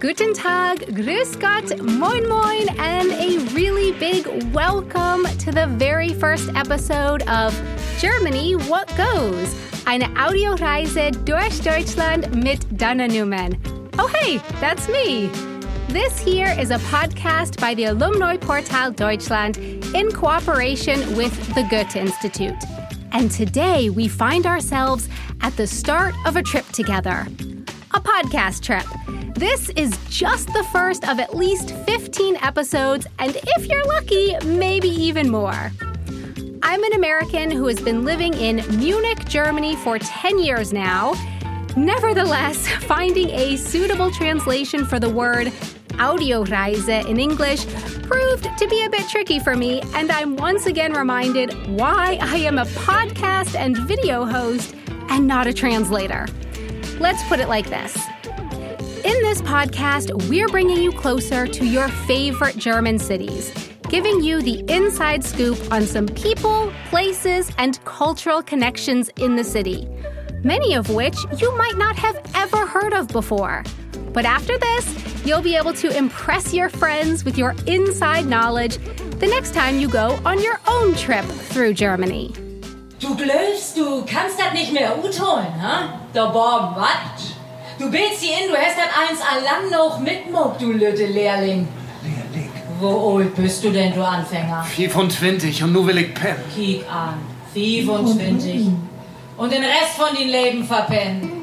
Guten Tag, Grüß Gott, Moin Moin, and a really big welcome to the very first episode of Germany What Goes, eine Audioreise durch Deutschland mit Dana Newman. Oh, hey, that's me. This here is a podcast by the Alumni Portal Deutschland in cooperation with the Goethe Institute. And today we find ourselves at the start of a trip together a podcast trip. This is just the first of at least 15 episodes, and if you're lucky, maybe even more. I'm an American who has been living in Munich, Germany for 10 years now. Nevertheless, finding a suitable translation for the word Audioreise in English proved to be a bit tricky for me, and I'm once again reminded why I am a podcast and video host and not a translator. Let's put it like this. In this podcast, we're bringing you closer to your favorite German cities, giving you the inside scoop on some people, places, and cultural connections in the city, many of which you might not have ever heard of before. But after this, you'll be able to impress your friends with your inside knowledge the next time you go on your own trip through Germany. Du glaubst, du kannst das nicht mehr utholen? Da Bob, wat? Du bist hier in, du hast das eins allang noch mitmuck, du lütte Lehrling. Lehrling. Wo alt bist du denn, du Anfänger? 25 und nu will ich pennen. Kiek an, 25. Und den Rest von den Leben verpennen.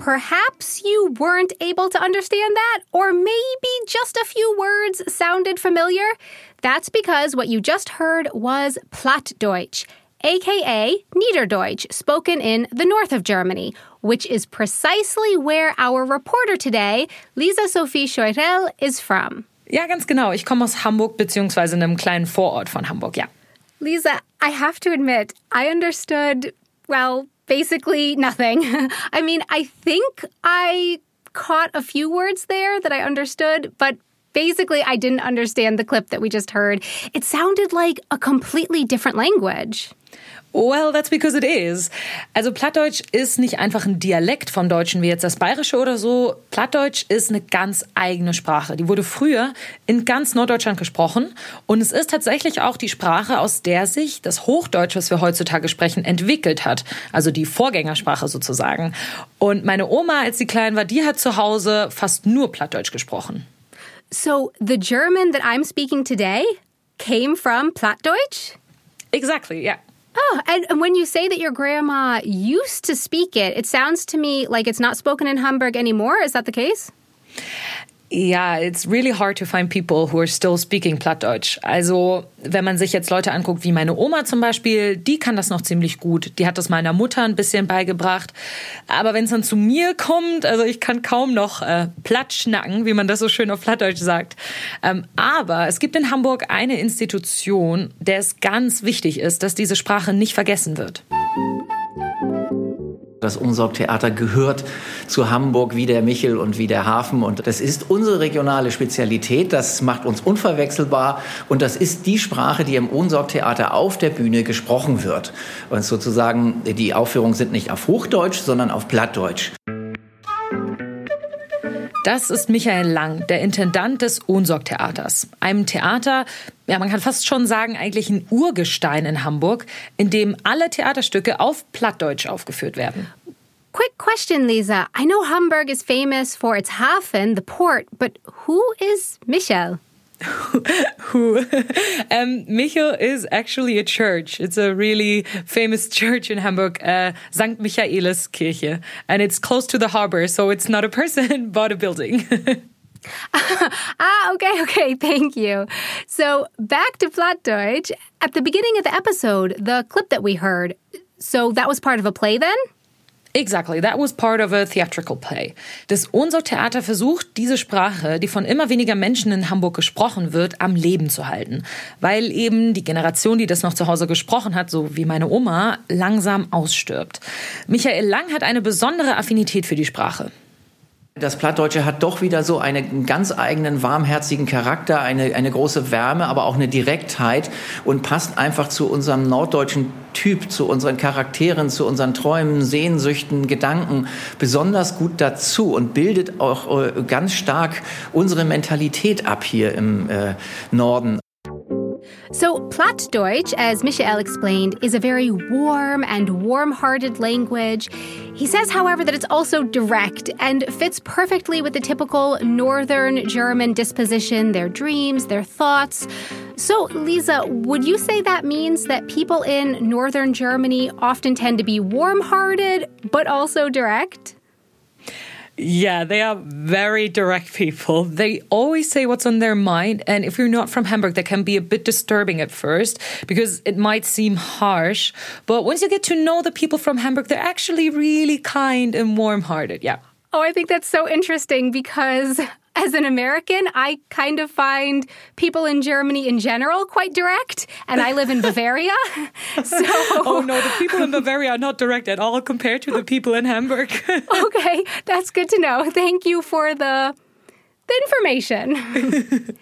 Perhaps you weren't able to understand that, or maybe just a few words sounded familiar. That's because what you just heard was Plattdeutsch, aka Niederdeutsch, spoken in the north of Germany, which is precisely where our reporter today, Lisa Sophie Scheurel, is from. Ja, ganz genau. Ich komme aus Hamburg beziehungsweise einem kleinen Vorort von Hamburg, ja. Lisa, I have to admit, I understood, well, basically nothing. I mean, I think I caught a few words there that I understood, but basically I didn't understand the clip that we just heard. It sounded like a completely different language. Well, that's because it is. Also Plattdeutsch ist nicht einfach ein Dialekt vom Deutschen wie jetzt das Bayerische oder so. Plattdeutsch ist eine ganz eigene Sprache. Die wurde früher in ganz Norddeutschland gesprochen und es ist tatsächlich auch die Sprache, aus der sich das Hochdeutsch, was wir heutzutage sprechen, entwickelt hat. Also die Vorgängersprache sozusagen. Und meine Oma, als sie klein war, die hat zu Hause fast nur Plattdeutsch gesprochen. So the German that I'm speaking today came from Plattdeutsch? Exactly, yeah. Oh, and when you say that your grandma used to speak it, it sounds to me like it's not spoken in Hamburg anymore. Is that the case? Yeah, it's really hard to find people who are still speaking Plattdeutsch. Also, wenn man sich jetzt Leute anguckt, wie meine Oma zum Beispiel, die kann das noch ziemlich gut. Die hat das meiner Mutter ein bisschen beigebracht. Aber wenn es dann zu mir kommt, also ich kann kaum noch äh, platt schnacken, wie man das so schön auf Plattdeutsch sagt. Ähm, aber es gibt in Hamburg eine Institution, der es ganz wichtig ist, dass diese Sprache nicht vergessen wird. Das Umsorgtheater gehört zu Hamburg wie der Michel und wie der Hafen. Und das ist unsere regionale Spezialität. Das macht uns unverwechselbar. Und das ist die Sprache, die im Umsorgtheater auf der Bühne gesprochen wird. Und sozusagen, die Aufführungen sind nicht auf Hochdeutsch, sondern auf Plattdeutsch. Das ist Michael Lang, der Intendant des Ohnsorg-Theaters. Einem Theater, ja, man kann fast schon sagen, eigentlich ein Urgestein in Hamburg, in dem alle Theaterstücke auf Plattdeutsch aufgeführt werden. Quick question, Lisa. I know Hamburg is famous for its Hafen, the port, but who is Michael? who um, Michel is actually a church. It's a really famous church in Hamburg, uh, St. Michaeliskirche, and it's close to the harbor, so it's not a person but a building. ah, okay, okay, thank you. So back to Plattdeutsch. At the beginning of the episode, the clip that we heard, so that was part of a play then? Exactly, that was part of a theatrical play. Das Ohnsorg Theater versucht, diese Sprache, die von immer weniger Menschen in Hamburg gesprochen wird, am Leben zu halten. Weil eben die Generation, die das noch zu Hause gesprochen hat, so wie meine Oma, langsam ausstirbt. Michael Lang hat eine besondere Affinität für die Sprache. Das Plattdeutsche hat doch wieder so einen ganz eigenen warmherzigen Charakter, eine, eine große Wärme, aber auch eine Direktheit und passt einfach zu unserem norddeutschen Typ zu unseren Charakteren, zu unseren Träumen, Sehnsüchten, Gedanken besonders gut dazu und bildet auch äh, ganz stark unsere Mentalität ab hier im äh, Norden. So, Plattdeutsch, as Michael explained, is a very warm and warm hearted language. He says, however, that it's also direct and fits perfectly with the typical Northern German disposition, their dreams, their thoughts. So, Lisa, would you say that means that people in Northern Germany often tend to be warm hearted, but also direct? Yeah, they are very direct people. They always say what's on their mind. And if you're not from Hamburg, that can be a bit disturbing at first because it might seem harsh. But once you get to know the people from Hamburg, they're actually really kind and warm hearted. Yeah. Oh, I think that's so interesting because as an American, I kind of find people in Germany in general quite direct, and I live in Bavaria. so, oh no, the people in Bavaria are not direct at all compared to the people in Hamburg. okay, that's good to know. Thank you for the the information.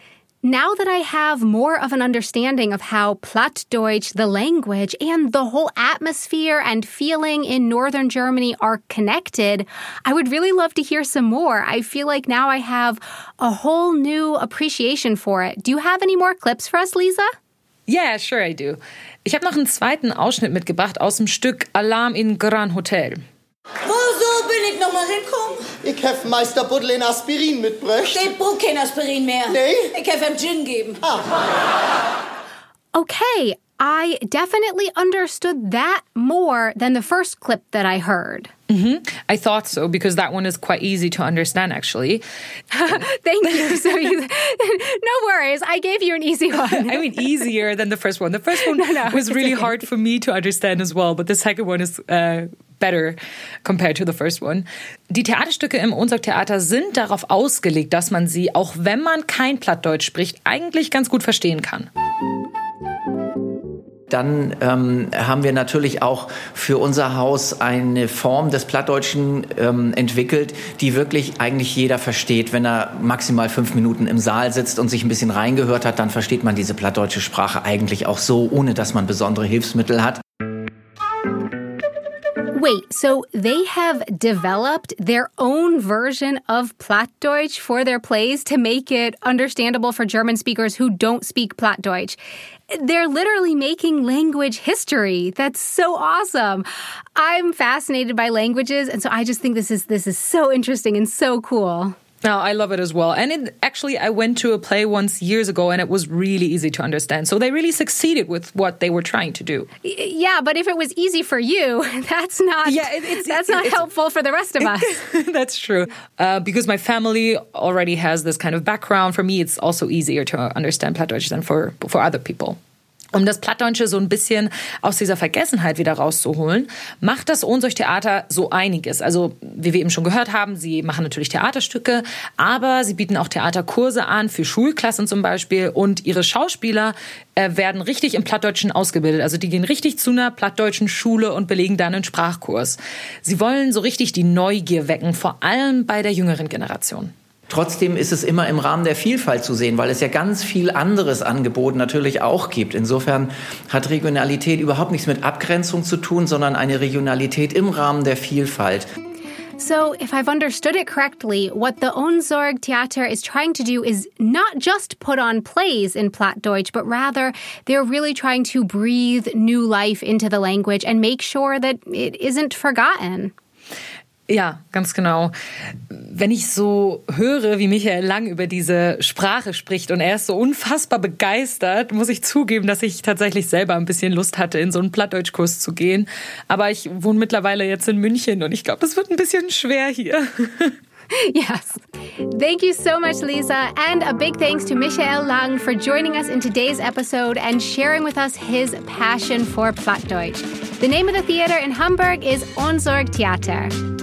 Now that I have more of an understanding of how Plattdeutsch, the language, and the whole atmosphere and feeling in northern Germany are connected, I would really love to hear some more. I feel like now I have a whole new appreciation for it. Do you have any more clips for us, Lisa? Yeah, sure I do. Ich habe noch einen zweiten Ausschnitt mitgebracht aus dem Stück Alarm in Grand Hotel. Wo so bin ich noch mal hinkommen? Ich hef Meister Buddel in Aspirin mitbrächt. Ich brauch kein Aspirin mehr. Nee? Ich hef ihm Gin geben. Okay, I definitely understood that more than the first clip that I heard. Mm-hmm. I thought so because that one is quite easy to understand, actually. Thank you. So you, no worries. I gave you an easy one. I mean, easier than the first one. The first one no, was really okay. hard for me to understand as well, but the second one is uh, better compared to the first one. Die Theaterstücke im Ohnsorg-Theater sind darauf ausgelegt, dass man sie, auch wenn man kein Plattdeutsch spricht, eigentlich ganz gut verstehen kann. Dann ähm, haben wir natürlich auch für unser Haus eine Form des Plattdeutschen ähm, entwickelt, die wirklich eigentlich jeder versteht. Wenn er maximal fünf Minuten im Saal sitzt und sich ein bisschen reingehört hat, dann versteht man diese plattdeutsche Sprache eigentlich auch so, ohne dass man besondere Hilfsmittel hat. Wait, so they have developed their own version of Plattdeutsch for their plays to make it understandable for German speakers who don't speak Plattdeutsch. They're literally making language history. That's so awesome. I'm fascinated by languages, and so I just think this is this is so interesting and so cool. No, I love it as well. And it, actually, I went to a play once years ago and it was really easy to understand. So they really succeeded with what they were trying to do. Yeah, but if it was easy for you, that's not Yeah, it- it's- that's it- not it's- helpful for the rest of us. That's true. Uh, because my family already has this kind of background. For me, it's also easier to understand Plattdeutsch than for, for other people. Um das Plattdeutsche so ein bisschen aus dieser Vergessenheit wieder rauszuholen, macht das Ohnsorg-Theater so einiges. Also, wie wir eben schon gehört haben, sie machen natürlich Theaterstücke, aber sie bieten auch Theaterkurse an für Schulklassen zum Beispiel und ihre Schauspieler äh, werden richtig im Plattdeutschen ausgebildet. Also, die gehen richtig zu einer plattdeutschen Schule und belegen dann einen Sprachkurs. Sie wollen so richtig die Neugier wecken, vor allem bei der jüngeren Generation. Trotzdem ist es immer im Rahmen der Vielfalt zu sehen, weil es ja ganz viel anderes Angebot natürlich auch gibt. Insofern hat Regionalität überhaupt nichts mit Abgrenzung zu tun, sondern eine Regionalität im Rahmen der Vielfalt. So, if I've understood it correctly, what the Ohnsorg Theater is trying to do is not just put on plays in Plattdeutsch, but rather they're really trying to breathe new life into the language and make sure that it isn't forgotten. Ja, ganz genau. Wenn ich so höre, wie Michael Lang über diese Sprache spricht und er ist so unfassbar begeistert, muss ich zugeben, dass ich tatsächlich selber ein bisschen Lust hatte, in so einen Plattdeutschkurs zu gehen. Aber ich wohne mittlerweile jetzt in München und ich glaube, das wird ein bisschen schwer hier. Yes. Thank you so much, Lisa. And a big thanks to Michael Lang for joining us in today's episode and sharing with us his passion for Plattdeutsch. The name of the theater in Hamburg is Ohnsorg Theater.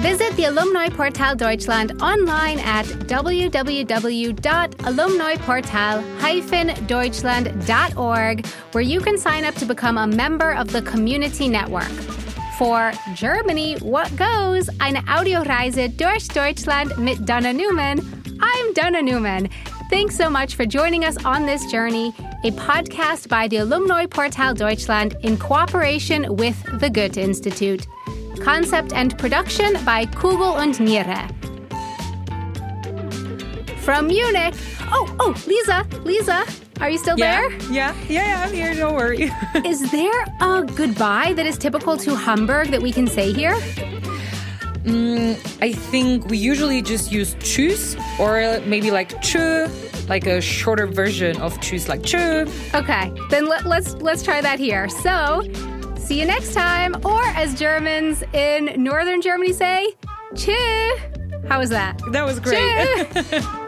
Visit the Alumni Portal Deutschland online at www.alumniportal-deutschland.org, where you can sign up to become a member of the community network. For Germany, what goes? Eine Audioreise durch Deutschland mit Donna Newman. I'm Donna Newman. Thanks so much for joining us on this journey, a podcast by the Alumni Portal Deutschland in cooperation with the Goethe Institute. Concept and production by Kugel und Niere. From Munich. Oh, oh, Lisa, Lisa, are you still Yeah, there? yeah, yeah, yeah, I'm here. Don't worry. Is there a goodbye that is typical to Hamburg that we can say here? Mm, I think we usually just use tschüss or maybe like tschö, like a shorter version of tschüss, like tschö. Okay, then let, let's let's try that here. So, see you next time, or as Germans in northern Germany say, "Tschö." How was that? That was great.